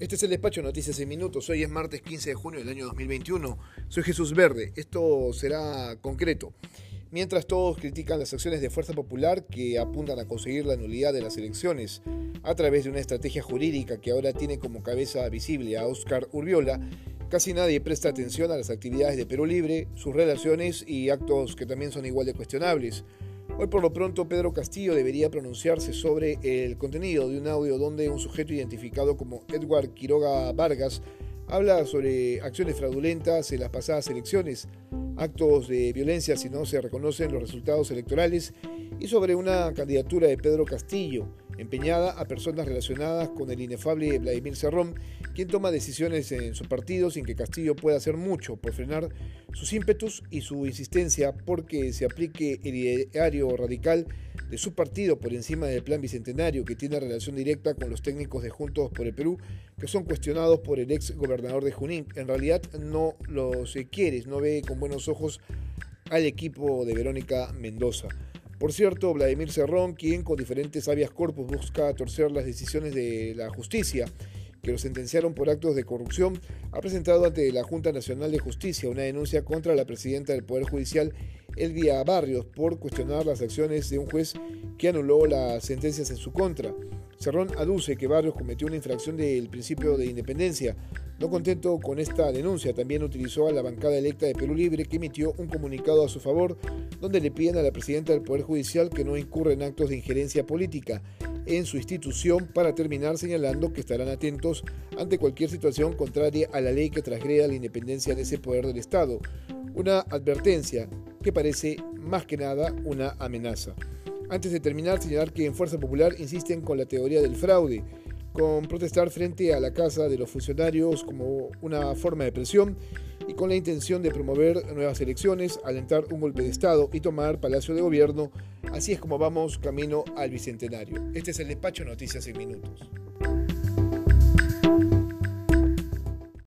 Este es el despacho de Noticias en Minutos. Hoy es martes 15 de junio del año 2021. Soy Jesús Verde. Esto será concreto. Mientras todos critican las acciones de Fuerza Popular que apuntan a conseguir la nulidad de las elecciones a través de una estrategia jurídica que ahora tiene como cabeza visible a Oscar Urbiola, casi nadie presta atención a las actividades de Perú Libre, sus relaciones y actos que también son igual de cuestionables. Hoy por lo pronto Pedro Castillo debería pronunciarse sobre el contenido de un audio donde un sujeto identificado como Edward Quiroga Vargas habla sobre acciones fraudulentas en las pasadas elecciones, actos de violencia si no se reconocen los resultados electorales y sobre una candidatura de Pedro Castillo, empeñada a personas relacionadas con el inefable Vladimir Cerrón, quien toma decisiones en su partido sin que Castillo pueda hacer mucho por frenar sus ímpetus y su insistencia porque se aplique el ideario radical de su partido por encima del plan bicentenario que tiene relación directa con los técnicos de Juntos por el Perú que son cuestionados por el ex gobernador de Junín. En realidad no los quiere, no ve con buenos ojos al equipo de Verónica Mendoza. Por cierto, Vladimir Cerrón, quien con diferentes habeas corpus busca torcer las decisiones de la justicia que lo sentenciaron por actos de corrupción, ha presentado ante la Junta Nacional de Justicia una denuncia contra la presidenta del Poder Judicial, Elvia Barrios, por cuestionar las acciones de un juez que anuló las sentencias en su contra. Cerrón aduce que Barrios cometió una infracción del principio de independencia, no contento con esta denuncia, también utilizó a la bancada electa de Perú Libre que emitió un comunicado a su favor donde le piden a la presidenta del Poder Judicial que no incurra en actos de injerencia política en su institución para terminar señalando que estarán atentos ante cualquier situación contraria a la ley que transgreda la independencia de ese poder del Estado. Una advertencia que parece más que nada una amenaza. Antes de terminar, señalar que en Fuerza Popular insisten con la teoría del fraude con protestar frente a la casa de los funcionarios como una forma de presión y con la intención de promover nuevas elecciones, alentar un golpe de Estado y tomar Palacio de Gobierno. Así es como vamos camino al Bicentenario. Este es el despacho Noticias en Minutos.